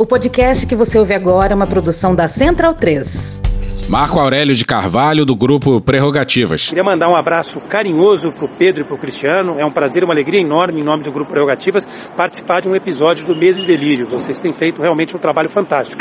O podcast que você ouve agora é uma produção da Central 3. Marco Aurélio de Carvalho, do grupo Prerrogativas. Queria mandar um abraço carinhoso pro Pedro e pro Cristiano. É um prazer, uma alegria enorme, em nome do grupo Prerrogativas, participar de um episódio do Medo e Delírio. Vocês têm feito realmente um trabalho fantástico.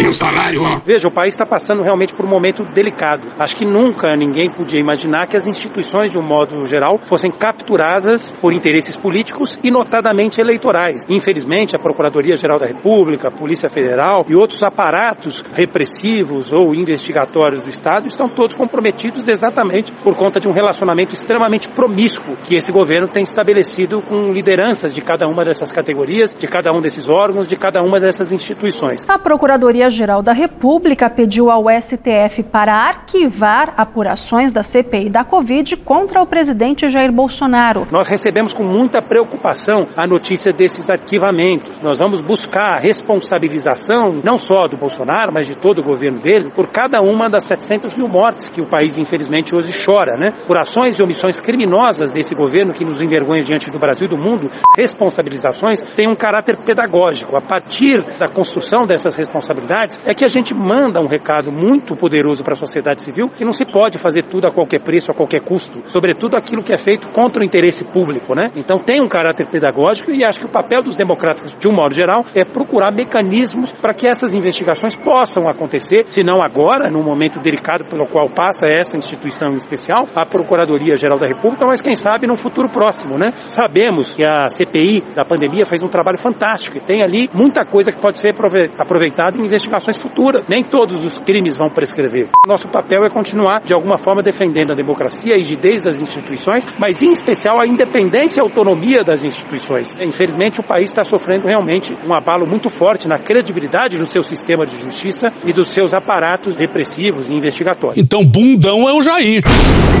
E o salário, ó? Veja, o país está passando realmente por um momento delicado. Acho que nunca ninguém podia imaginar que as instituições, de um modo geral, fossem capturadas por interesses políticos e notadamente eleitorais. Infelizmente, a Procuradoria-Geral da República, a Polícia Federal e outros aparatos repressivos ou investigatórios do Estado estão todos comprometidos exatamente por conta de um relacionamento extremamente promíscuo que esse governo tem estabelecido com lideranças de cada uma dessas categorias, de cada um desses órgãos, de cada uma dessas instituições. A Procuradoria Procuradoria-Geral da República pediu ao STF para arquivar apurações da CPI da Covid contra o presidente Jair Bolsonaro. Nós recebemos com muita preocupação a notícia desses arquivamentos. Nós vamos buscar a responsabilização, não só do Bolsonaro, mas de todo o governo dele, por cada uma das 700 mil mortes que o país, infelizmente, hoje chora, né? Por ações e omissões criminosas desse governo que nos envergonha diante do Brasil e do mundo, responsabilizações têm um caráter pedagógico. A partir da construção dessas responsabilidades, é que a gente manda um recado muito poderoso para a sociedade civil que não se pode fazer tudo a qualquer preço, a qualquer custo, sobretudo aquilo que é feito contra o interesse público, né? Então tem um caráter pedagógico e acho que o papel dos democratas, de um modo geral, é procurar mecanismos para que essas investigações possam acontecer, se não agora, no momento delicado pelo qual passa essa instituição em especial, a Procuradoria-Geral da República, mas quem sabe no futuro próximo, né? Sabemos que a CPI da pandemia fez um trabalho fantástico e tem ali muita coisa que pode ser aproveitada em investigações futuras. Nem todos os crimes vão prescrever. Nosso papel é continuar, de alguma forma, defendendo a democracia, a rigidez das instituições, mas em especial a independência e a autonomia das instituições. Infelizmente, o país está sofrendo realmente um abalo muito forte na credibilidade do seu sistema de justiça e dos seus aparatos repressivos e investigatórios. Então, bundão é o Jair.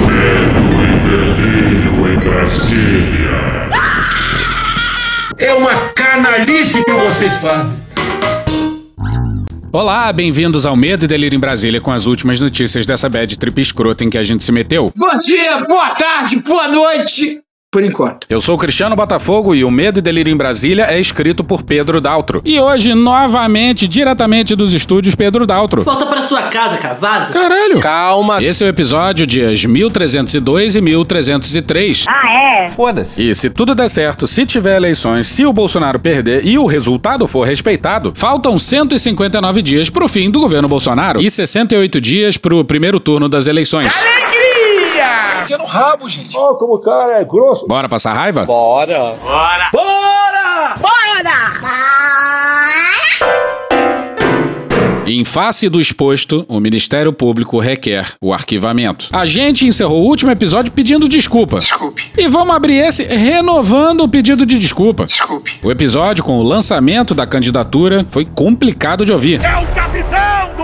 Medo e delírio em Brasília. É uma canalice que vocês fazem. Olá, bem-vindos ao Medo e Delírio em Brasília com as últimas notícias dessa bad trip escrota em que a gente se meteu. Bom dia, boa tarde, boa noite por enquanto. Eu sou Cristiano Botafogo e o Medo e Delírio em Brasília é escrito por Pedro Daltro. E hoje, novamente, diretamente dos estúdios Pedro Daltro. Volta pra sua casa, cara. Vaza. Caralho. Calma. Esse é o episódio dias 1302 e 1303. Ah, é? Foda-se. E se tudo der certo, se tiver eleições, se o Bolsonaro perder e o resultado for respeitado, faltam 159 dias pro fim do governo Bolsonaro e 68 dias pro primeiro turno das eleições. Alegria! Enfia no rabo, gente. Ó, oh, como o cara é grosso. Bora passar raiva? Bora. Bora. Bora! Bora! Em face do exposto, o Ministério Público requer o arquivamento. A gente encerrou o último episódio pedindo desculpa. Desculpe. E vamos abrir esse renovando o pedido de desculpa. Desculpe. O episódio com o lançamento da candidatura foi complicado de ouvir. É o capitão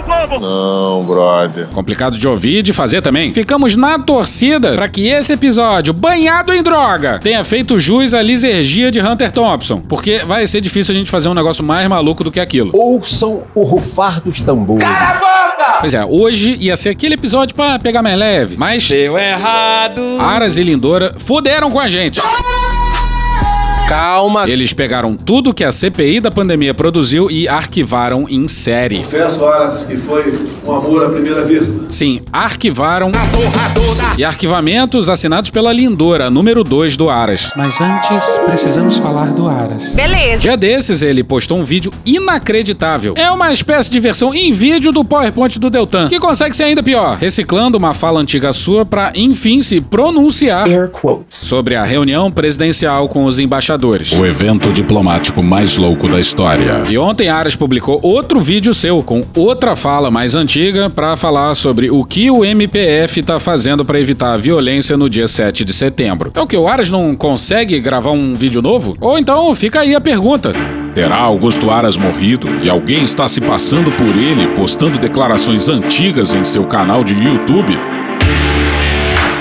do povo! Não, brother. Complicado de ouvir e de fazer também. Ficamos na torcida para que esse episódio, banhado em droga, tenha feito jus à lisergia de Hunter Thompson. Porque vai ser difícil a gente fazer um negócio mais maluco do que aquilo. Ouçam o rufar dos tambores. Cala a boca! Pois é, hoje ia ser aquele episódio pra pegar mais leve, mas. Deu errado! Aras e Lindora fuderam com a gente. Calma. Eles pegaram tudo que a CPI da pandemia produziu e arquivaram em série. Confesso, Aras, que foi um amor à primeira vista. Sim, arquivaram. E arquivamentos assinados pela Lindora, número 2 do Aras. Mas antes, precisamos falar do Aras. Beleza. Dia desses, ele postou um vídeo inacreditável. É uma espécie de versão em vídeo do PowerPoint do Deltan, que consegue ser ainda pior, reciclando uma fala antiga sua para enfim se pronunciar sobre a reunião presidencial com os embaixadores. O evento diplomático mais louco da história. E ontem Aras publicou outro vídeo seu com outra fala mais antiga para falar sobre o que o MPF tá fazendo para evitar a violência no dia 7 de setembro. Então que o Aras não consegue gravar um vídeo novo? Ou então fica aí a pergunta. Terá Augusto Aras morrido e alguém está se passando por ele, postando declarações antigas em seu canal de YouTube?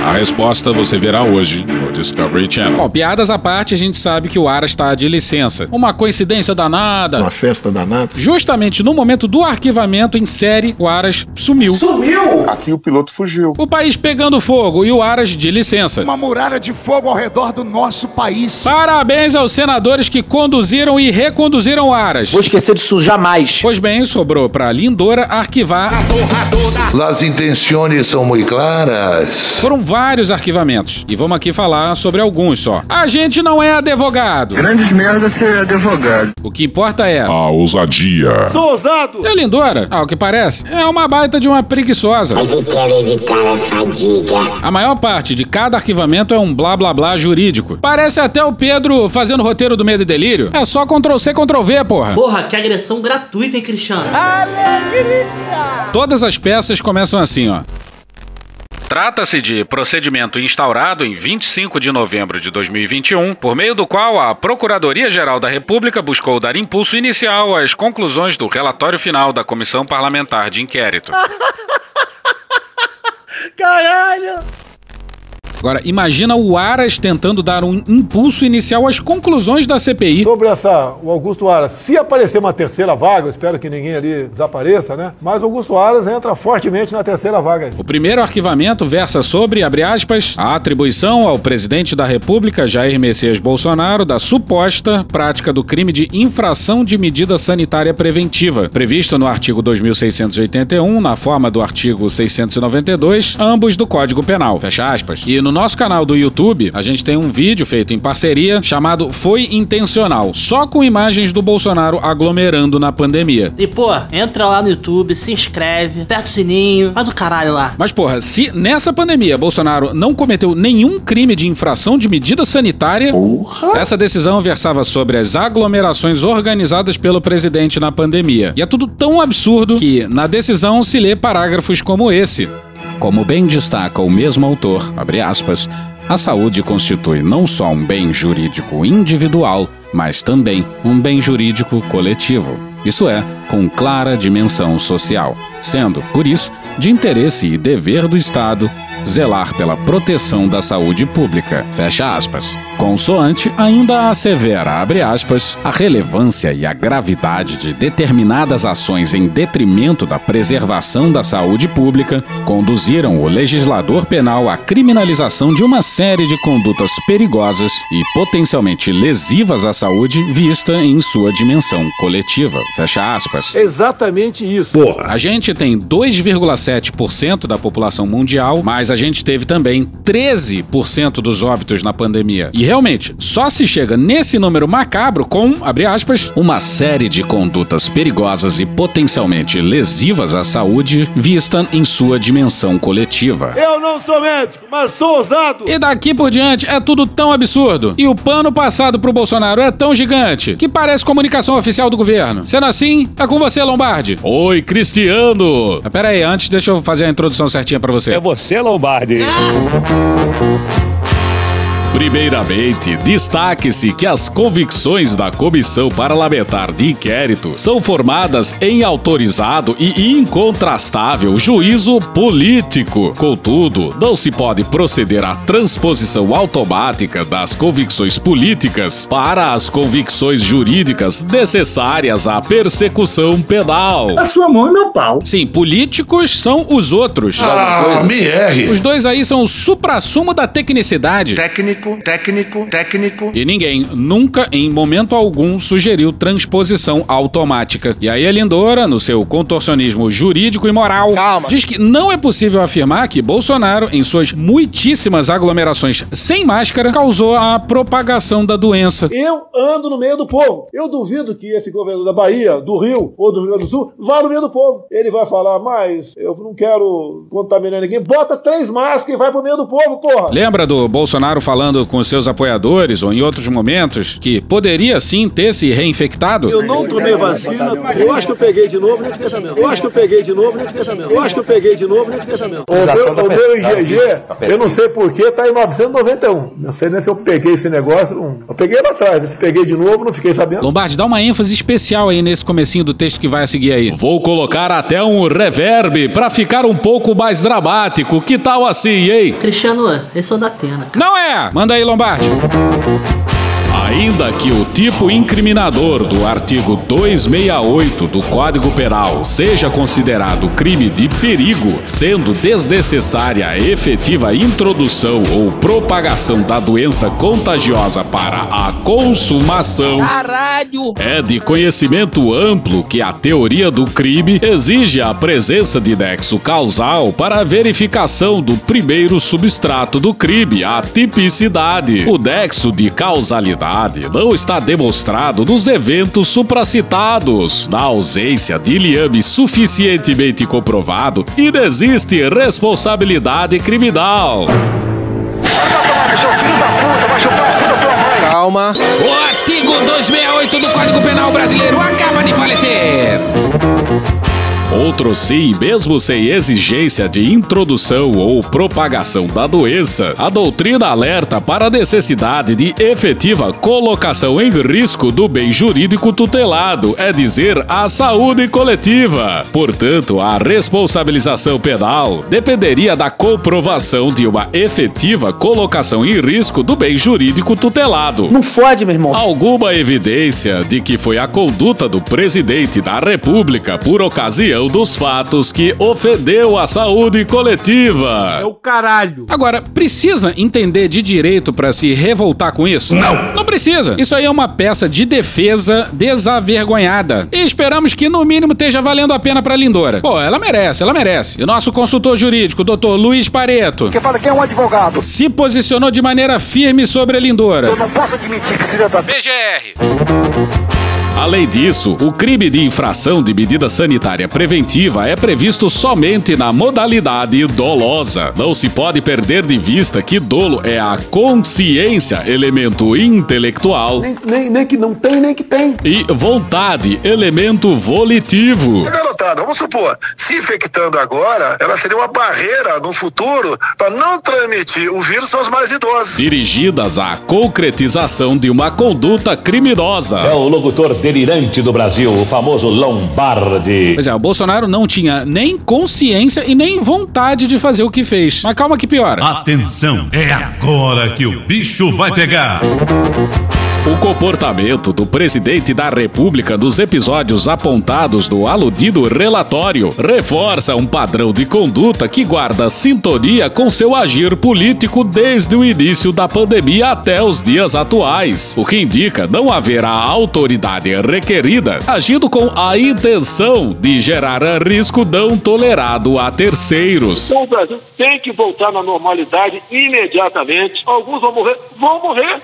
A resposta você verá hoje Discovery Channel. Bom, piadas à parte, a gente sabe que o Aras está de licença. Uma coincidência danada. Uma festa danada. Justamente no momento do arquivamento em série, o Aras sumiu. Sumiu! Aqui o piloto fugiu. O país pegando fogo e o Aras de licença. Uma muralha de fogo ao redor do nosso país. Parabéns aos senadores que conduziram e reconduziram o Aras. Vou esquecer disso jamais. Pois bem, sobrou para Lindora arquivar. As intenções são muito claras. Foram vários arquivamentos e vamos aqui falar sobre alguns só. A gente não é advogado. Grandes merda ser advogado. O que importa é. A ousadia. Sou ousado. E a Lindora, ao que parece, é uma baita de uma preguiçosa. Evitar a fadiga. A maior parte de cada arquivamento é um blá blá blá jurídico. Parece até o Pedro fazendo o roteiro do Medo e Delírio. É só Ctrl C, Ctrl V, porra. Porra, que agressão gratuita, hein, Cristiano? Todas as peças começam assim, ó. Trata-se de procedimento instaurado em 25 de novembro de 2021, por meio do qual a Procuradoria-Geral da República buscou dar impulso inicial às conclusões do relatório final da Comissão Parlamentar de Inquérito. Caralho. Agora, imagina o Aras tentando dar um impulso inicial às conclusões da CPI. Sobre essa, o Augusto Aras, se aparecer uma terceira vaga, eu espero que ninguém ali desapareça, né? Mas o Augusto Aras entra fortemente na terceira vaga. O primeiro arquivamento versa sobre, abre aspas, a atribuição ao presidente da República, Jair Messias Bolsonaro, da suposta prática do crime de infração de medida sanitária preventiva, previsto no artigo 2681, na forma do artigo 692, ambos do Código Penal. Fecha aspas. E no nosso canal do YouTube, a gente tem um vídeo feito em parceria chamado Foi Intencional, só com imagens do Bolsonaro aglomerando na pandemia. E, pô, entra lá no YouTube, se inscreve, aperta o sininho, faz o caralho lá. Mas, porra, se nessa pandemia Bolsonaro não cometeu nenhum crime de infração de medida sanitária, Porra. essa decisão versava sobre as aglomerações organizadas pelo presidente na pandemia. E é tudo tão absurdo que na decisão se lê parágrafos como esse. Como bem destaca o mesmo autor, aspas, a saúde constitui não só um bem jurídico individual, mas também um bem jurídico coletivo. Isso é, com clara dimensão social, sendo, por isso, de interesse e dever do Estado zelar pela proteção da saúde pública. Fecha aspas. Consoante ainda assevera, abre aspas, a relevância e a gravidade de determinadas ações em detrimento da preservação da saúde pública conduziram o legislador penal à criminalização de uma série de condutas perigosas e potencialmente lesivas à saúde vista em sua dimensão coletiva. Fecha aspas. Exatamente isso. Porra. A gente tem 2,7% da população mundial, mas a gente teve também 13% dos óbitos na pandemia. E realmente, só se chega nesse número macabro com, abre aspas, uma série de condutas perigosas e potencialmente lesivas à saúde vista em sua dimensão coletiva. Eu não sou médico, mas sou ousado. E daqui por diante é tudo tão absurdo. E o pano passado pro Bolsonaro é tão gigante que parece comunicação oficial do governo. Sendo assim, é com você, Lombardi. Oi, Cristiano. Ah, Pera aí, antes deixa eu fazer a introdução certinha pra você. É você, Lombardi. Primeiramente, destaque-se que as convicções da Comissão Parlamentar de Inquérito são formadas em autorizado e incontrastável juízo político. Contudo, não se pode proceder à transposição automática das convicções políticas para as convicções jurídicas necessárias à persecução penal. A sua mão e meu pau. Sim, políticos são os outros. Ah, me erre. Os dois aí são o suprassumo da tecnicidade. Técnico, técnico, técnico. E ninguém, nunca, em momento algum, sugeriu transposição automática. E aí a Lindora, no seu contorcionismo jurídico e moral, Calma. diz que não é possível afirmar que Bolsonaro, em suas muitíssimas aglomerações sem máscara, causou a propagação da doença. Eu ando no meio do povo. Eu duvido que esse governador da Bahia, do Rio ou do Rio Grande do Sul vá no meio do povo. Ele vai falar, mas eu não quero contaminar ninguém. Bota três máscaras e vai pro meio do povo, porra. Lembra do Bolsonaro falando com seus apoiadores ou em outros momentos que poderia sim ter se reinfectado? Eu não tomei vacina. Eu acho que eu peguei de novo, nem fiquei sabendo. Eu acho que eu peguei de novo, nem fiquei sabendo. Eu acho que eu peguei de novo, nem fiquei sabendo. O meu, o meu IgG, eu não sei porquê, tá em 991. Não sei nem se eu peguei esse negócio. Eu peguei lá atrás. Se peguei de novo, não fiquei sabendo. Lombardi, dá uma ênfase especial aí nesse comecinho do texto que vai a seguir aí. Vou colocar até um reverb pra ficar um pouco mais dramático. Que tal assim, hein? Cristiano, esse é o da Atena. Não é! Manda aí, Lombardi. Ainda que o tipo incriminador do artigo 268 do Código Penal seja considerado crime de perigo, sendo desnecessária a efetiva introdução ou propagação da doença contagiosa para a consumação, Caralho! é de conhecimento amplo que a teoria do crime exige a presença de nexo causal para a verificação do primeiro substrato do crime, a tipicidade. O nexo de causalidade não está demonstrado nos eventos supracitados. Na ausência de liame suficientemente comprovado, inexiste responsabilidade criminal. Calma. O artigo 268 do Código Penal Brasileiro acaba de falecer. Outro sim, mesmo sem exigência de introdução ou propagação da doença, a doutrina alerta para a necessidade de efetiva colocação em risco do bem jurídico tutelado, é dizer, a saúde coletiva. Portanto, a responsabilização penal dependeria da comprovação de uma efetiva colocação em risco do bem jurídico tutelado. Não fode, meu irmão. Alguma evidência de que foi a conduta do presidente da República por ocasião dos fatos que ofendeu a saúde coletiva. É o caralho. Agora, precisa entender de direito pra se revoltar com isso? Não. Não precisa. Isso aí é uma peça de defesa desavergonhada. E esperamos que no mínimo esteja valendo a pena pra Lindora. Pô, ela merece, ela merece. E o nosso consultor jurídico, doutor Luiz Pareto, Que fala que é um advogado. se posicionou de maneira firme sobre a Lindora. Eu não posso admitir que filha da... BGR. Além disso, o crime de infração de medida sanitária preventiva é previsto somente na modalidade dolosa. Não se pode perder de vista que dolo é a consciência, elemento intelectual, Nem, nem, nem que não tem, nem que tem. e vontade, elemento volitivo. Garotada, vamos supor, se infectando agora, ela seria uma barreira no futuro para não transmitir o vírus aos mais idosos. Dirigidas à concretização de uma conduta criminosa. É o locutor delirante do Brasil, o famoso Lombardi. Pois é, o Bolsonaro não tinha nem consciência e nem vontade de fazer o que fez. Mas calma que piora. Atenção, é agora que o bicho vai pegar. O comportamento do presidente da República nos episódios apontados no aludido relatório reforça um padrão de conduta que guarda sintonia com seu agir político desde o início da pandemia até os dias atuais, o que indica não haver a autoridade requerida agindo com a intenção de gerar risco não tolerado a terceiros. Então o Brasil tem que voltar na normalidade imediatamente. Alguns vão morrer, vão morrer.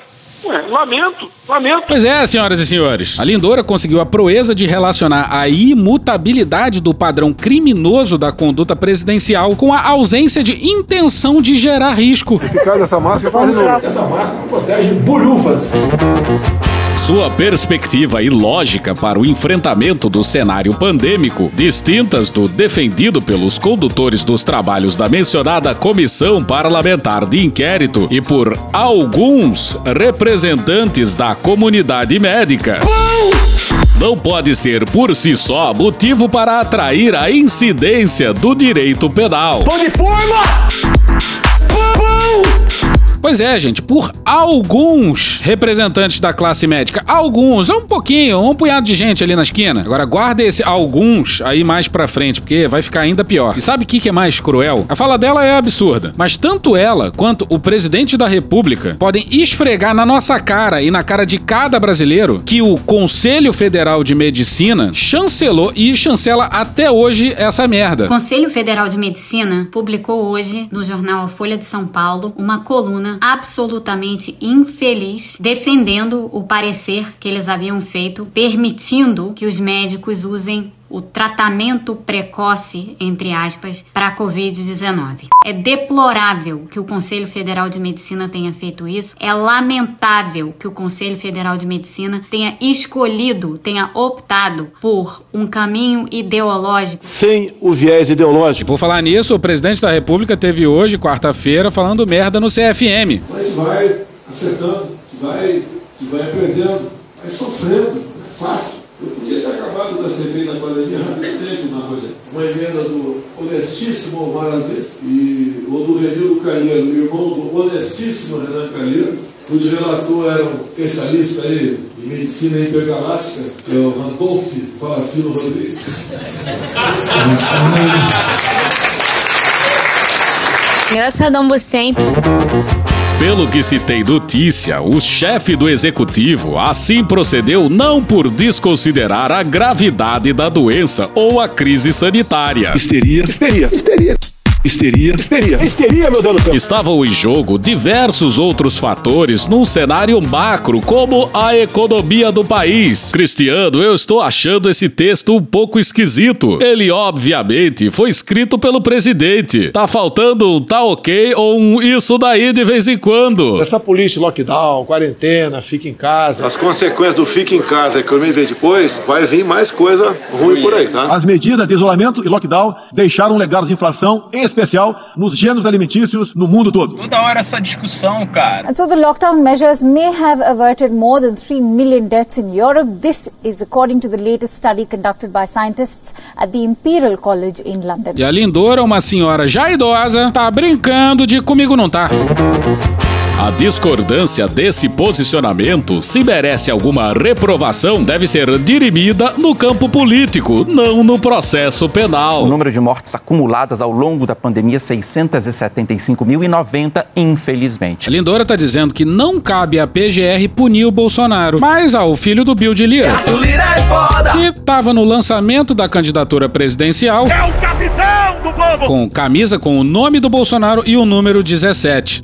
Ué, lamento, lamento. Pois é, senhoras e senhores. A Lindora conseguiu a proeza de relacionar a imutabilidade do padrão criminoso da conduta presidencial com a ausência de intenção de gerar risco. Eficaz essa máscara faz. Essa máscara protege bolhufas. Sua perspectiva e lógica para o enfrentamento do cenário pandêmico, distintas do defendido pelos condutores dos trabalhos da mencionada comissão parlamentar de inquérito e por alguns representantes da comunidade médica. Não pode ser por si só motivo para atrair a incidência do direito penal. Pão de forma! Pois é, gente, por alguns representantes da classe médica, alguns, um pouquinho, um punhado de gente ali na esquina. Agora guarda esse alguns aí mais pra frente, porque vai ficar ainda pior. E sabe o que, que é mais cruel? A fala dela é absurda, mas tanto ela quanto o presidente da república podem esfregar na nossa cara e na cara de cada brasileiro que o Conselho Federal de Medicina chancelou e chancela até hoje essa merda. O Conselho Federal de Medicina publicou hoje no jornal Folha de São Paulo uma coluna absolutamente infeliz defendendo o parecer que eles haviam feito, permitindo que os médicos usem o tratamento precoce, entre aspas, para a Covid-19. É deplorável que o Conselho Federal de Medicina tenha feito isso. É lamentável que o Conselho Federal de Medicina tenha escolhido, tenha optado por um caminho ideológico. Sem o viés ideológico. Por falar nisso, o presidente da República teve hoje, quarta-feira, falando merda no CFM. Mas vai acertando, vai, vai aprendendo, vai sofrendo. É fácil. Eu podia quadro da CPI da pandemia, rapidamente, uma coisa. Uma emenda do honestíssimo Omar Aziz e ou do Renildo Calheiro, irmão do honestíssimo Renan Calheiro, cujo relator era um especialista aí em medicina intergaláctica, que é o Randolph Falafino Rodrigues. Engraçadão você, hein? Pelo que se tem notícia, o chefe do executivo assim procedeu não por desconsiderar a gravidade da doença ou a crise sanitária. Histeria, histeria, histeria. Histeria, histeria, histeria, meu Deus do céu. Estavam em jogo diversos outros fatores num cenário macro, como a economia do país. Cristiano, eu estou achando esse texto um pouco esquisito. Ele, obviamente, foi escrito pelo presidente. Tá faltando um tá ok ou um isso daí de vez em quando. Essa política lockdown, quarentena, fica em casa. As consequências do fica em casa, que eu me vejo depois, vai vir mais coisa ruim por aí, tá? As medidas de isolamento e lockdown deixaram um legado de inflação, em especial nos gêneros alimentícios no mundo todo. Toda hora essa discussão, cara. And so the lockdown measures may have averted more than 3 million deaths in Europe. This is according to the latest study conducted by scientists at the Imperial College in London. E a Lindora, uma senhora já idosa, tá brincando de comigo não tá. A discordância desse posicionamento, se merece alguma reprovação, deve ser dirimida no campo político, não no processo penal. O número de mortes acumuladas ao longo da pandemia, 675.090, infelizmente. A Lindora tá dizendo que não cabe à PGR punir o Bolsonaro, mas ao filho do Bill de Lira, que tava no lançamento da candidatura presidencial, É o capitão do povo! com camisa com o nome do Bolsonaro e o número 17.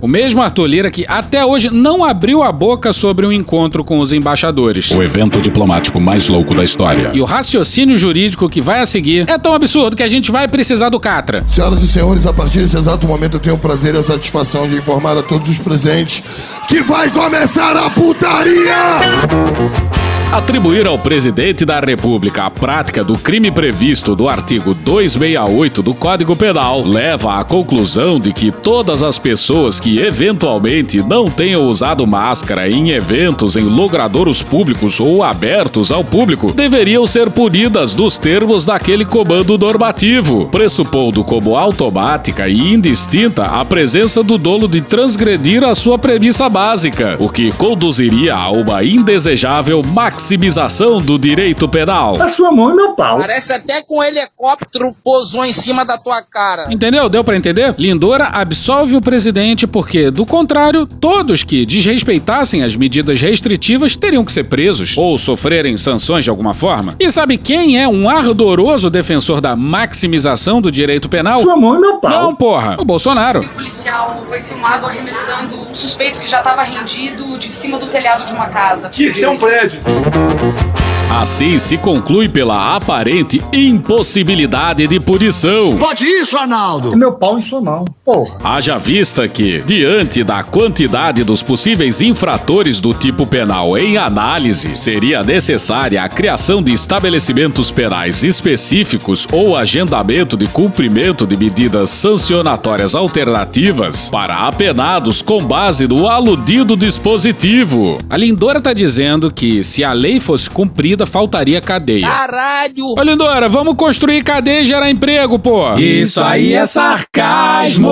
O mesmo Arthur Lira que até hoje não abriu a boca sobre o um encontro com os embaixadores. O evento diplomático mais louco da história. E o raciocínio jurídico que vai a seguir é tão absurdo que a gente vai precisar do Catra. Senhoras e senhores, a partir desse exato momento eu tenho o prazer e a satisfação de informar a todos os presentes que vai começar a putaria! Atribuir ao presidente da República a prática do crime previsto do artigo 268 do Código Penal leva à conclusão de que todas as pessoas que eventualmente não tenham usado máscara em eventos em logradouros públicos ou abertos ao público deveriam ser punidas dos termos daquele comando normativo, pressupondo como automática e indistinta a presença do dolo de transgredir a sua premissa básica, o que conduziria a uma indesejável maximização do direito penal. A sua mão é meu pau. Parece até que um helicóptero pousou em cima da tua cara. Entendeu? Deu pra entender? Lindora absolve o presidente porque, do contrário, todos que desrespeitassem as medidas restritivas teriam que ser presos ou sofrerem sanções de alguma forma. E sabe quem é um ardoroso defensor da maximização do direito penal? Sua mão é meu pau. Não, porra. O Bolsonaro. O policial foi filmado arremessando um suspeito que já estava rendido de cima do telhado de uma casa. Tinha que ser um prédio. Assim se conclui pela aparente impossibilidade de punição. Pode isso, Arnaldo! Meu pau em sua mão, porra. Haja vista que, diante da quantidade dos possíveis infratores do tipo penal em análise, seria necessária a criação de estabelecimentos penais específicos ou agendamento de cumprimento de medidas sancionatórias alternativas para apenados com base no aludido dispositivo. A Lindora está dizendo que se a lei fosse cumprida, faltaria cadeia. Caralho! Ô Lindora, vamos construir cadeia e gerar emprego, pô! Isso aí é sarcasmo!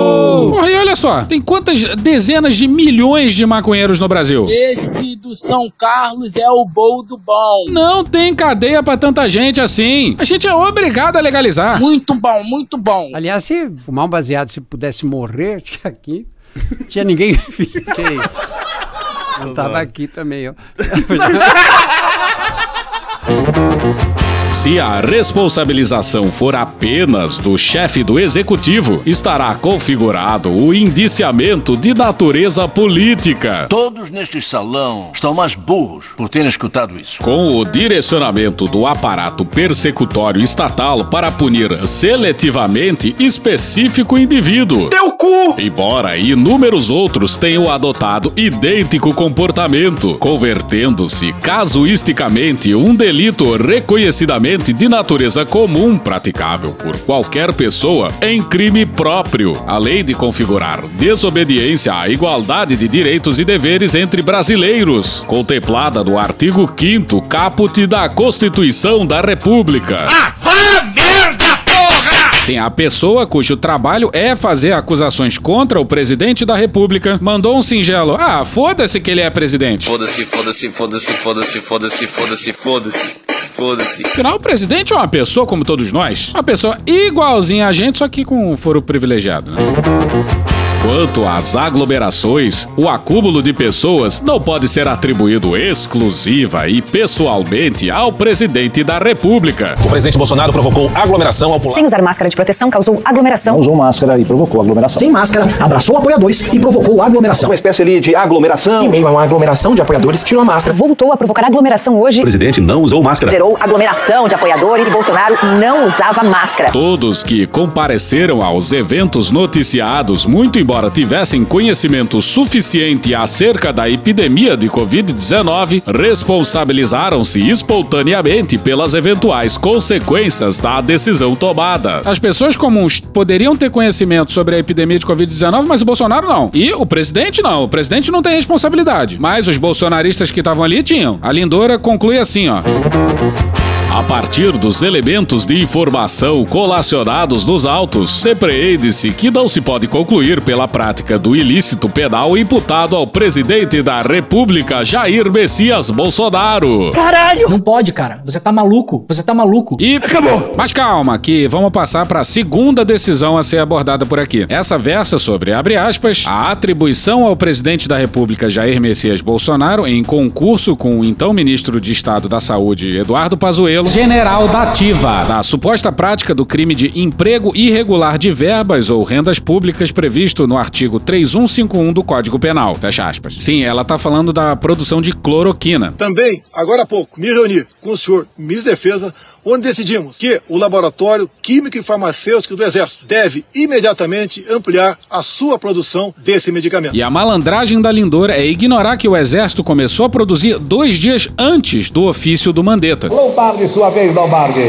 Porra, e olha só, tem quantas dezenas de milhões de maconheiros no Brasil? Esse do São Carlos é o bol do bom. Não tem cadeia pra tanta gente assim. A gente é obrigado a legalizar. Muito bom, muito bom. Aliás, se fumar um baseado, se pudesse morrer, tinha aqui. Tinha ninguém. que isso? Eu tava aqui também, ó. Se a responsabilização for apenas do chefe do executivo, estará configurado o indiciamento de natureza política. Todos neste salão estão mais burros por terem escutado isso. Com o direcionamento do aparato persecutório estatal para punir seletivamente específico indivíduo. Teu cu! Embora inúmeros outros tenham adotado idêntico comportamento, convertendo-se casuisticamente um delito reconhecidamente de natureza comum, praticável por qualquer pessoa, em crime próprio, além de configurar desobediência à igualdade de direitos e deveres entre brasileiros, contemplada no artigo 5 caput da Constituição da República. Ah, merda, porra! Sim, a pessoa cujo trabalho é fazer acusações contra o presidente da República mandou um singelo: Ah, foda-se que ele é presidente. Foda-se, foda-se, foda-se, foda-se, foda-se, foda-se, foda-se. Foda-se. Afinal, o presidente é uma pessoa como todos nós. Uma pessoa igualzinha a gente, só que com foro privilegiado, né? Quanto às aglomerações, o acúmulo de pessoas não pode ser atribuído exclusiva e pessoalmente ao presidente da República. O presidente Bolsonaro provocou aglomeração ao pular. Sem usar máscara de proteção, causou aglomeração. Não usou máscara e provocou aglomeração. Sem máscara, abraçou apoiadores e provocou aglomeração. Uma espécie ali de aglomeração. Em meio a uma aglomeração de apoiadores, tirou a máscara. Voltou a provocar aglomeração hoje. O presidente não usou máscara. Zerou aglomeração de apoiadores e Bolsonaro não usava máscara. Todos que compareceram aos eventos noticiados, muito embora tivessem conhecimento suficiente acerca da epidemia de Covid-19, responsabilizaram-se espontaneamente pelas eventuais consequências da decisão tomada. As pessoas comuns poderiam ter conhecimento sobre a epidemia de Covid-19, mas o Bolsonaro não. E o presidente não. O presidente não tem responsabilidade. Mas os bolsonaristas que estavam ali tinham. A Lindora conclui assim, ó. A partir dos elementos de informação colacionados nos autos, depreende-se que não se pode concluir pela prática do ilícito penal imputado ao presidente da República, Jair Messias Bolsonaro. Caralho! Não pode, cara. Você tá maluco. Você tá maluco. E acabou. Mas calma, que vamos passar para a segunda decisão a ser abordada por aqui. Essa versa sobre, abre aspas, a atribuição ao presidente da República, Jair Messias Bolsonaro, em concurso com o então ministro de Estado da Saúde, Eduardo Pazuello, general da ativa, da suposta prática do crime de emprego irregular de verbas ou rendas públicas previsto no artigo 3151 do Código Penal. Fecha aspas. Sim, ela tá falando da produção de cloroquina. Também, agora há pouco, me reuni com o senhor Ministro Defesa, onde decidimos que o Laboratório Químico e Farmacêutico do Exército deve imediatamente ampliar a sua produção desse medicamento. E a malandragem da Lindor é ignorar que o Exército começou a produzir dois dias antes do ofício do Mandetta. Lombardi, sua vez, Lombardi.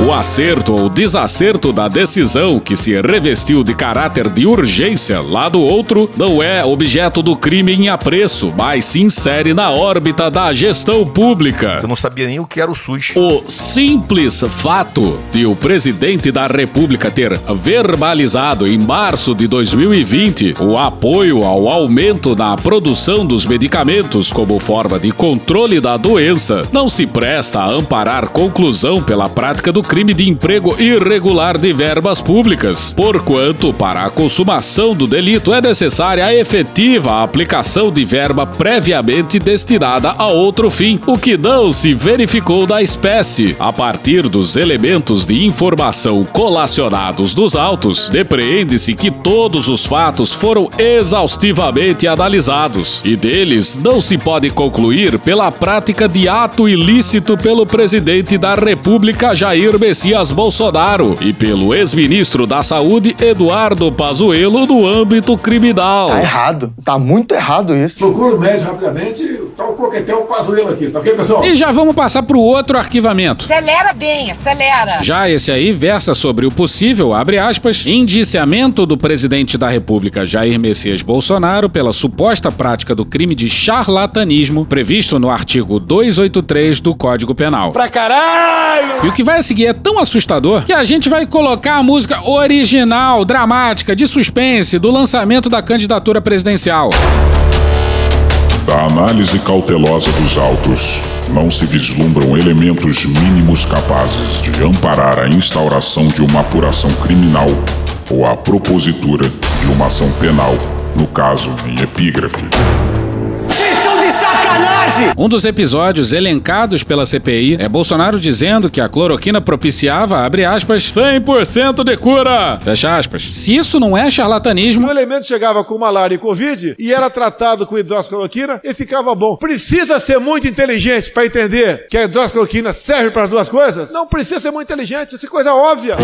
O acerto ou desacerto da decisão que se revestiu de caráter de urgência lá do outro não é objeto do crime em apreço, mas se insere na órbita da gestão pública. Eu não sabia nem o que era o SUS. O simples fato de o presidente da República ter verbalizado em março de 2020 o apoio ao aumento na produção dos medicamentos como forma de controle da doença não se presta a amparar conclusão pela prática do crime de emprego irregular de verbas públicas, porquanto para a consumação do delito é necessária a efetiva aplicação de verba previamente destinada a outro fim, o que não se verificou da espécie. A partir dos elementos de informação colacionados nos autos, depreende-se que todos os fatos foram exaustivamente analisados e deles não se pode concluir pela prática de ato ilícito pelo presidente da República Jair Messias Bolsonaro e pelo ex-ministro da Saúde Eduardo Pazuello no âmbito criminal. Tá errado. Tá muito errado isso. Procura o médico rapidamente. Tá o coquetel Pazuello aqui, tá ok, pessoal? E já vamos passar pro outro arquivamento. Acelera bem, acelera. Já esse aí versa sobre o possível, abre aspas, indiciamento do presidente da República Jair Messias Bolsonaro pela suposta prática do crime de charlatanismo previsto no artigo 283 do Código Penal. Pra caralho! E o que vai a seguir é tão assustador que a gente vai colocar a música original, dramática, de suspense do lançamento da candidatura presidencial. Da análise cautelosa dos autos, não se vislumbram elementos mínimos capazes de amparar a instauração de uma apuração criminal ou a propositura de uma ação penal, no caso em epígrafe. Sacanagem! Um dos episódios elencados pela CPI é Bolsonaro dizendo que a cloroquina propiciava, abre aspas, 100% de cura, fecha aspas. Se isso não é charlatanismo... Um elemento chegava com malária e covid e era tratado com hidroxicloroquina e ficava bom. Precisa ser muito inteligente para entender que a hidroxicloroquina serve para as duas coisas? Não precisa ser muito inteligente, isso é coisa óbvia.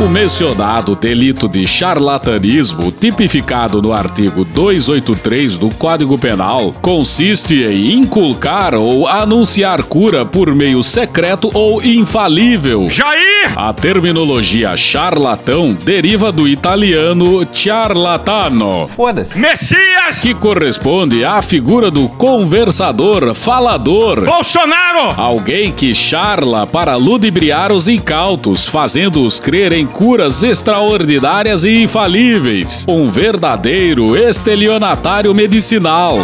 O mencionado delito de charlatanismo, tipificado no artigo 283 do Código Penal, consiste em inculcar ou anunciar cura por meio secreto ou infalível. Jair! A terminologia charlatão deriva do italiano charlatano. Foda-se. Messias! Que corresponde à figura do conversador, falador. Bolsonaro! Alguém que charla para ludibriar os incautos, fazendo-os crer em curas extraordinárias e infalíveis. Um verdadeiro estelionatário medicinal.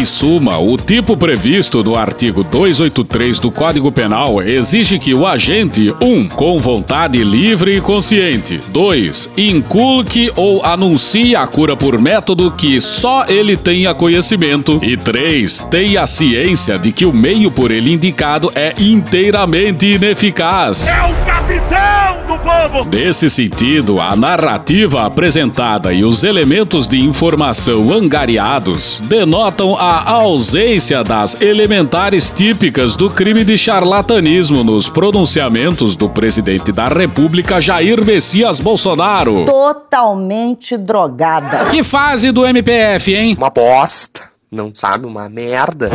Em suma, o tipo previsto no artigo 283 do Código Penal exige que o agente 1. Um, com vontade livre e consciente 2. Inculque ou anuncie a cura por método que só ele tenha conhecimento e 3. Tenha ciência de que o meio por ele indicado é inteiramente ineficaz. É o capitão do povo! Nesse sentido, a narrativa apresentada e os elementos de informação angariados denotam a ausência das elementares típicas do crime de charlatanismo nos pronunciamentos do presidente da República Jair Messias Bolsonaro. Totalmente drogada. Que fase do MPF, hein? Uma bosta. Não sabe, uma merda.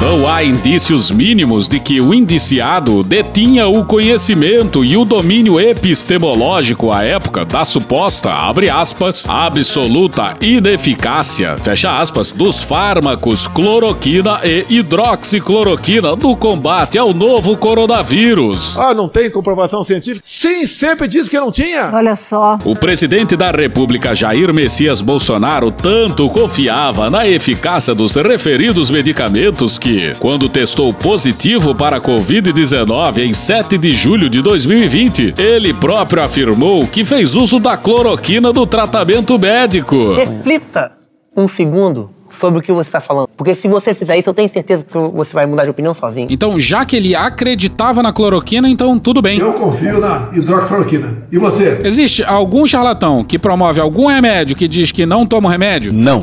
Não há indícios mínimos de que o indiciado detinha o conhecimento e o domínio epistemológico à época da suposta, abre aspas, absoluta ineficácia, fecha aspas, dos fármacos cloroquina e hidroxicloroquina no combate ao novo coronavírus. Ah, não tem comprovação científica? Sim, sempre disse que não tinha. Olha só. O presidente da República, Jair Messias Bolsonaro, tanto confiava na eficácia dos referidos medicamentos quando testou positivo para a Covid-19 em 7 de julho de 2020, ele próprio afirmou que fez uso da cloroquina do tratamento médico. Reflita um segundo sobre o que você está falando. Porque se você fizer isso, eu tenho certeza que você vai mudar de opinião sozinho. Então, já que ele acreditava na cloroquina, então tudo bem. Eu confio na hidroxicloroquina. E você? Existe algum charlatão que promove algum remédio que diz que não toma o remédio? Não.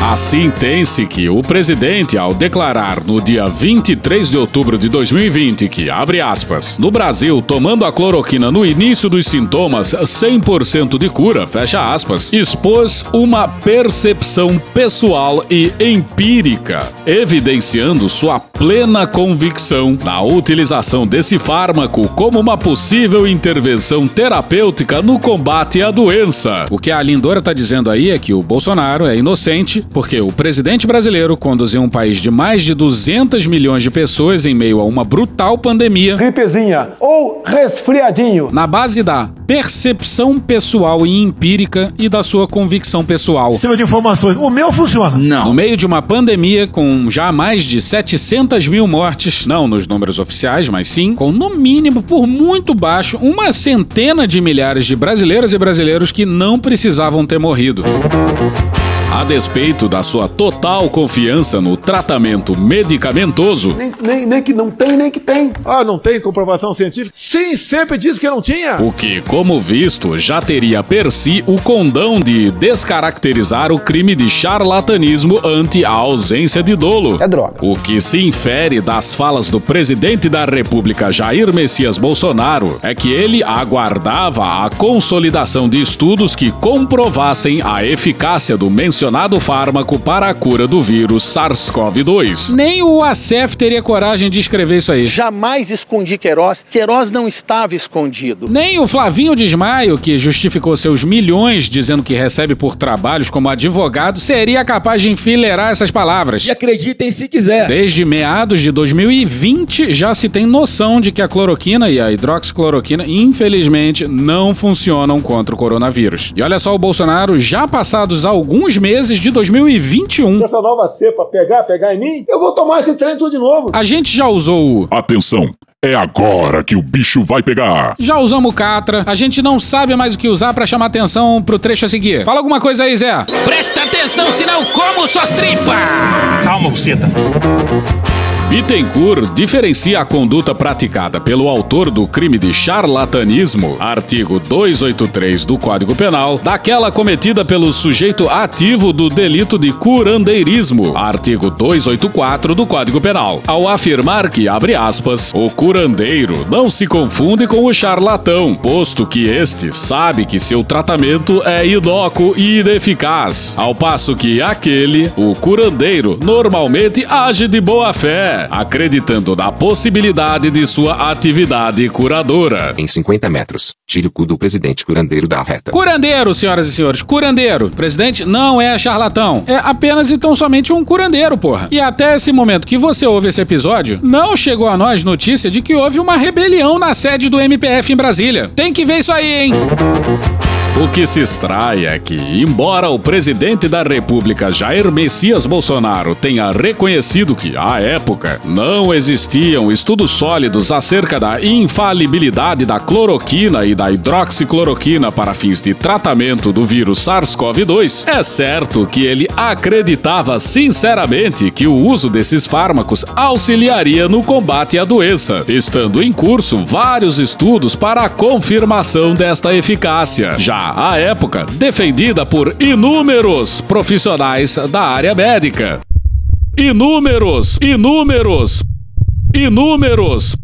Assim tem-se que o presidente, ao declarar no dia 23 de outubro de 2020 que, abre aspas, no Brasil, tomando a cloroquina no início dos sintomas, 100% de cura, fecha aspas, expôs uma percepção pessoal e empírica, evidenciando sua plena convicção na utilização desse fármaco como uma possível intervenção terapêutica no combate à doença. O que a Lindora está dizendo aí é que o Bolsonaro é inocente porque o presidente brasileiro conduziu um país de mais de 200 milhões de pessoas em meio a uma brutal pandemia. Gripezinha ou resfriadinho. Na base da percepção pessoal e empírica e da sua convicção pessoal. Cima de informações. O meu funciona. Não. No meio de uma pandemia com já mais de 700 mil mortes, não nos números oficiais, mas sim com no mínimo, por muito baixo, uma centena de milhares de brasileiras e brasileiros que não precisavam ter morrido. A despeito da sua total confiança no tratamento medicamentoso, Nem, nem, nem que não tem, nem que tem. Ah, não tem comprovação científica? Sim, sempre disse que não tinha. o que, como visto, já teria per si o condão de descaracterizar o crime de charlatanismo ante a ausência de dolo. É droga. O que se infere das falas do presidente da República Jair Messias Bolsonaro é que ele aguardava a consolidação de estudos que comprovassem a eficácia do mencionado fármaco para a cura do vírus SARS-CoV-2. Nem o ACF teria coragem de escrever isso aí. Jamais escondi Queiroz. Queiroz não estava escondido. Nem o Flavinho Desmaio, que justificou seus milhões dizendo que recebe por trabalhos como advogado, seria capaz de enfileirar essas palavras. E acreditem se quiser. Desde meados de 2020 já se tem noção de que a cloroquina e a hidroxicloroquina, infelizmente, não funcionam contra o coronavírus. E olha só o Bolsonaro, já passados alguns meses de 2021. Se essa nova cepa pegar, pegar em mim, eu vou tomar esse trem tudo de novo. A gente já usou o. Atenção, é agora que o bicho vai pegar. Já usamos o Catra, a gente não sabe mais o que usar pra chamar atenção pro trecho a seguir. Fala alguma coisa aí, Zé. Presta atenção, senão como suas tripas! Calma, buceta. Bittencourt diferencia a conduta praticada pelo autor do crime de charlatanismo, artigo 283 do Código Penal, daquela cometida pelo sujeito ativo do delito de curandeirismo, artigo 284 do Código Penal, ao afirmar que, abre aspas, o curandeiro não se confunde com o charlatão, posto que este sabe que seu tratamento é inócuo e ineficaz, ao passo que aquele, o curandeiro, normalmente age de boa fé, acreditando na possibilidade de sua atividade curadora. Em 50 metros, tire o cu do presidente curandeiro da reta. Curandeiro, senhoras e senhores, curandeiro. Presidente não é charlatão. É apenas e tão somente um curandeiro, porra. E até esse momento que você ouve esse episódio, não chegou a nós notícia de que houve uma rebelião na sede do MPF em Brasília. Tem que ver isso aí, hein? O que se extrai é que, embora o presidente da República Jair Messias Bolsonaro tenha reconhecido que, à época, não existiam estudos sólidos acerca da infalibilidade da cloroquina e da hidroxicloroquina para fins de tratamento do vírus SARS-CoV-2, é certo que ele acreditava sinceramente que o uso desses fármacos auxiliaria no combate à doença, estando em curso vários estudos para a confirmação desta eficácia. Já à época, defendida por inúmeros profissionais da área médica. Inúmeros, inúmeros, inúmeros,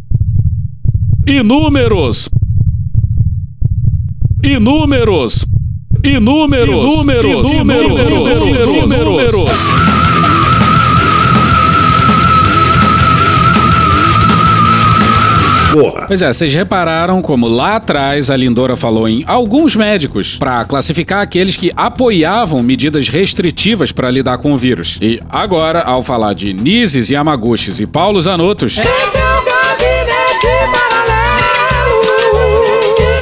inúmeros, inúmeros, inúmeros, inúmeros, inúmeros, inúmeros. Porra. Pois é, vocês repararam como lá atrás a Lindora falou em alguns médicos para classificar aqueles que apoiavam medidas restritivas para lidar com o vírus. E agora, ao falar de Nizes Yamaguchis e Paulo Zanotos.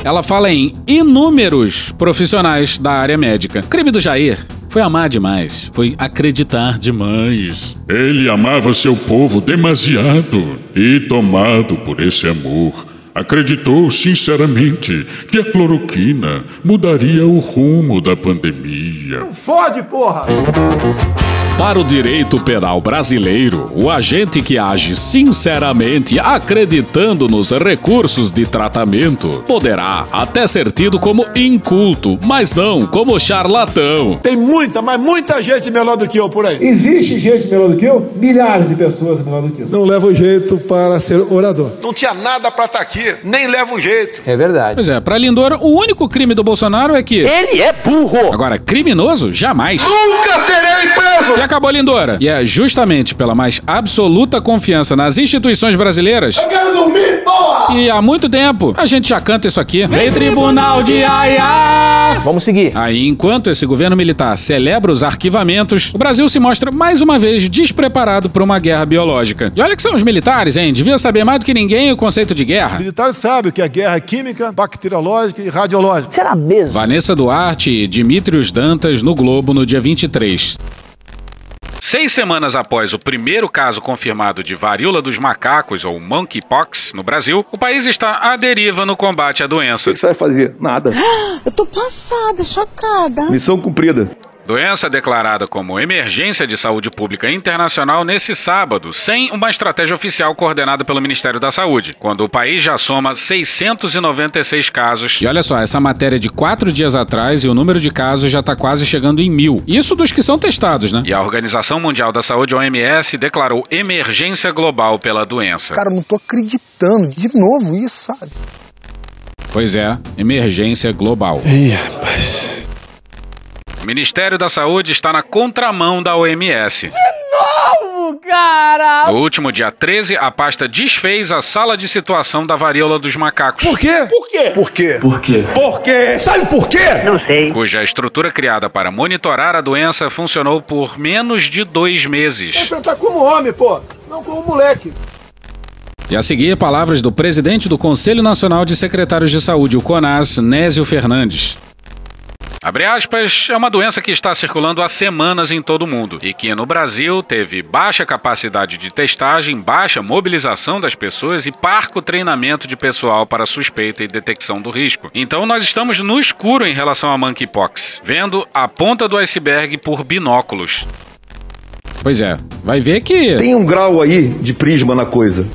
Ela fala em inúmeros profissionais da área médica. Crime do Jair foi amar demais, foi acreditar demais. Ele amava seu povo demasiado e, tomado por esse amor, acreditou sinceramente que a cloroquina mudaria o rumo da pandemia. Fode, porra! Para o direito penal brasileiro, o agente que age sinceramente acreditando nos recursos de tratamento poderá até ser tido como inculto, mas não como charlatão. Tem muita, mas muita gente melhor do que eu por aí. Existe gente melhor do que eu? Milhares de pessoas melhor do que eu. Não leva o jeito para ser orador. Não tinha nada pra estar aqui, nem leva um jeito. É verdade. Pois é, pra Lindora, o único crime do Bolsonaro é que. Ele é burro! Agora, criminoso? Jamais. Nunca serei preso! Acabou, Lindora. E é justamente pela mais absoluta confiança nas instituições brasileiras. Eu quero dormir, porra! E há muito tempo a gente já canta isso aqui. Vem Tribunal de Aia! Vamos seguir. Aí, enquanto esse governo militar celebra os arquivamentos, o Brasil se mostra mais uma vez despreparado para uma guerra biológica. E olha que são os militares, hein? Devia saber mais do que ninguém o conceito de guerra. Militares sabem o que é guerra química, bacteriológica e radiológica. Será mesmo? Vanessa Duarte e Dimitrios Dantas no Globo no dia 23. Seis semanas após o primeiro caso confirmado de varíola dos macacos, ou monkeypox, no Brasil, o país está à deriva no combate à doença. O que você vai fazer? Nada. Eu tô passada, chocada. Missão cumprida. Doença declarada como emergência de saúde pública internacional nesse sábado, sem uma estratégia oficial coordenada pelo Ministério da Saúde, quando o país já soma 696 casos. E olha só, essa matéria é de quatro dias atrás e o número de casos já está quase chegando em mil. Isso dos que são testados, né? E a Organização Mundial da Saúde, OMS, declarou emergência global pela doença. Cara, eu não tô acreditando. De novo isso, sabe? Pois é, emergência global. Ih, rapaz. O Ministério da Saúde está na contramão da OMS. Novo, cara! No último dia 13, a pasta desfez a sala de situação da varíola dos macacos. Por quê? Por quê? Por quê? Por quê? Por quê? Sabe por quê? Não sei. Cuja estrutura criada para monitorar a doença funcionou por menos de dois meses. Enfrentar como homem, pô. Não como moleque. E a seguir, palavras do presidente do Conselho Nacional de Secretários de Saúde, o CONAS, Nésio Fernandes. Abre aspas, é uma doença que está circulando há semanas em todo o mundo e que no Brasil teve baixa capacidade de testagem, baixa mobilização das pessoas e parco treinamento de pessoal para suspeita e detecção do risco. Então nós estamos no escuro em relação a monkeypox, vendo a ponta do iceberg por binóculos. Pois é, vai ver que. Tem um grau aí de prisma na coisa.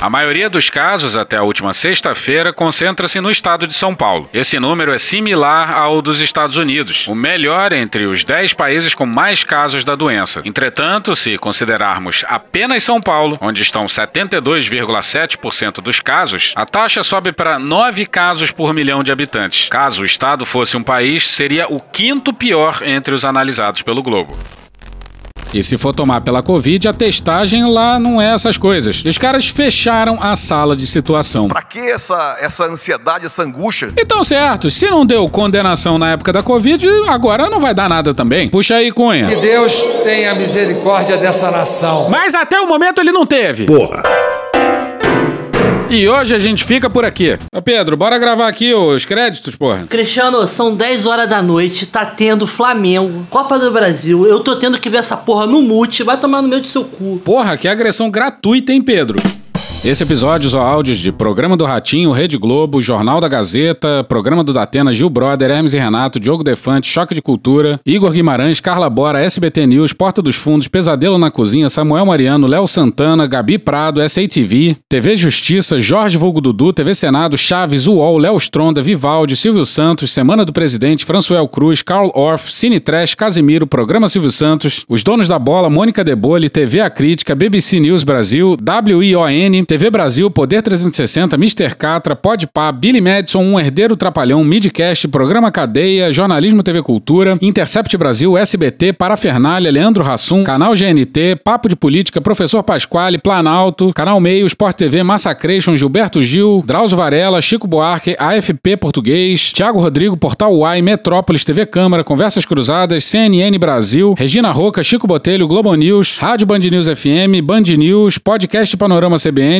A maioria dos casos, até a última sexta-feira, concentra-se no estado de São Paulo. Esse número é similar ao dos Estados Unidos, o melhor entre os 10 países com mais casos da doença. Entretanto, se considerarmos apenas São Paulo, onde estão 72,7% dos casos, a taxa sobe para 9 casos por milhão de habitantes. Caso o estado fosse um país, seria o quinto pior entre os analisados pelo Globo. E se for tomar pela Covid, a testagem lá não é essas coisas. Os caras fecharam a sala de situação. Pra que essa, essa ansiedade, essa angústia? Então, certo, se não deu condenação na época da Covid, agora não vai dar nada também. Puxa aí, Cunha. Que Deus tenha misericórdia dessa nação. Mas até o momento ele não teve. Porra. E hoje a gente fica por aqui. Ô Pedro, bora gravar aqui os créditos, porra. Cristiano, são 10 horas da noite, tá tendo Flamengo, Copa do Brasil. Eu tô tendo que ver essa porra no mute, vai tomar no meio do seu cu. Porra, que agressão gratuita, hein, Pedro? Esse episódio usou áudios de Programa do Ratinho, Rede Globo, Jornal da Gazeta, Programa do Datena, Gil Brother, Hermes e Renato, Diogo Defante, Choque de Cultura, Igor Guimarães, Carla Bora, SBT News, Porta dos Fundos, Pesadelo na Cozinha, Samuel Mariano, Léo Santana, Gabi Prado, SATV, TV Justiça, Jorge Vulgo Dudu, TV Senado, Chaves, UOL, Léo Stronda, Vivaldi, Silvio Santos, Semana do Presidente, Françoel Cruz, Carl Orff, Cine Trash, Casimiro, Programa Silvio Santos, Os Donos da Bola, Mônica Debole, TV A Crítica, BBC News Brasil, WION, TV Brasil, Poder 360, Mr. Catra, Podpah, Billy Madison, Um Herdeiro Trapalhão, Midcast, Programa Cadeia, Jornalismo TV Cultura, Intercept Brasil, SBT, Parafernália, Leandro Rassum, Canal GNT, Papo de Política, Professor Pasquale, Planalto, Canal Meio, Sport TV, Massacration, Gilberto Gil, Drauzio Varela, Chico Buarque, AFP Português, Thiago Rodrigo, Portal Uai, Metrópolis, TV Câmara, Conversas Cruzadas, CNN Brasil, Regina Roca, Chico Botelho, Globo News, Rádio Band News FM, Band News, Podcast Panorama CBN,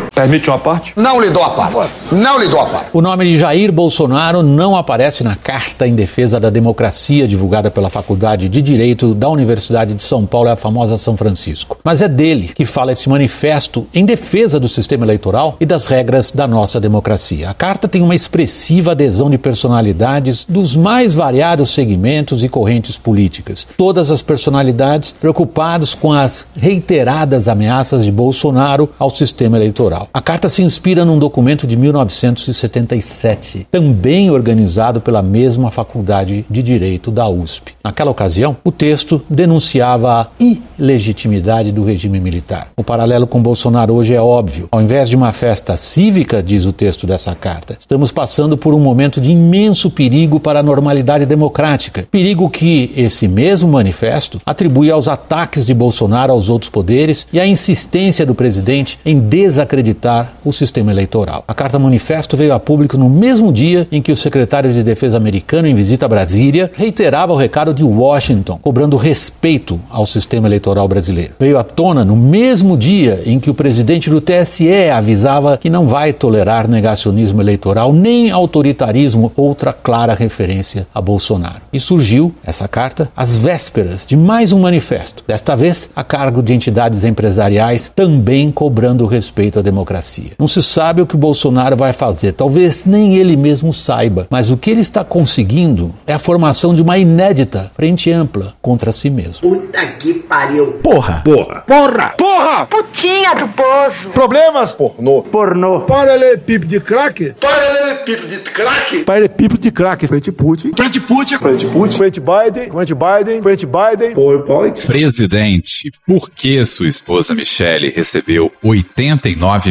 Permite uma parte? Não lhe dou a parte. Não lhe dou a parte. O nome de Jair Bolsonaro não aparece na Carta em Defesa da Democracia divulgada pela Faculdade de Direito da Universidade de São Paulo, é a famosa São Francisco. Mas é dele que fala esse manifesto em defesa do sistema eleitoral e das regras da nossa democracia. A carta tem uma expressiva adesão de personalidades dos mais variados segmentos e correntes políticas. Todas as personalidades preocupadas com as reiteradas ameaças de Bolsonaro ao sistema eleitoral. A carta se inspira num documento de 1977, também organizado pela mesma Faculdade de Direito da USP. Naquela ocasião, o texto denunciava a ilegitimidade do regime militar. O paralelo com Bolsonaro hoje é óbvio. Ao invés de uma festa cívica, diz o texto dessa carta, estamos passando por um momento de imenso perigo para a normalidade democrática. Perigo que esse mesmo manifesto atribui aos ataques de Bolsonaro aos outros poderes e à insistência do presidente em desacreditar o sistema eleitoral. A carta manifesto veio a público no mesmo dia em que o secretário de Defesa americano, em visita a Brasília, reiterava o recado de Washington, cobrando respeito ao sistema eleitoral brasileiro. Veio à tona no mesmo dia em que o presidente do TSE avisava que não vai tolerar negacionismo eleitoral nem autoritarismo, outra clara referência a Bolsonaro. E surgiu essa carta às vésperas de mais um manifesto, desta vez a cargo de entidades empresariais também cobrando respeito à democracia. Não se sabe o que o Bolsonaro vai fazer, talvez nem ele mesmo saiba, mas o que ele está conseguindo é a formação de uma inédita frente ampla contra si mesmo. Puta que pariu. Porra. Porra. Porra. Porra! Putinha do poço. Problemas? Pornô. Pornô. Paralelepípedo de crack? Paralelepípedo de craque! Paralelepípedo de crack. Frente Putin. Frente Putin. Frente Putin. Frente Biden. Frente Biden. Frente Biden. PowerPoint. Presidente, por que sua esposa Michele recebeu 89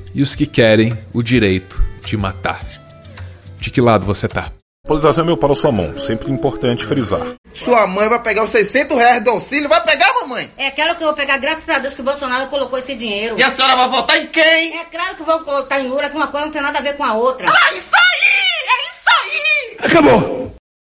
e os que querem o direito de matar. De que lado você tá? Polarização é meu para a sua mão, sempre importante frisar. Sua mãe vai pegar os 600 reais do auxílio, vai pegar, mamãe? É claro que eu vou pegar, graças a Deus que o Bolsonaro colocou esse dinheiro. E a senhora vai votar em quem? É claro que vou votar em Lula, que uma coisa não tem nada a ver com a outra. Ah, isso aí! É isso aí! Acabou!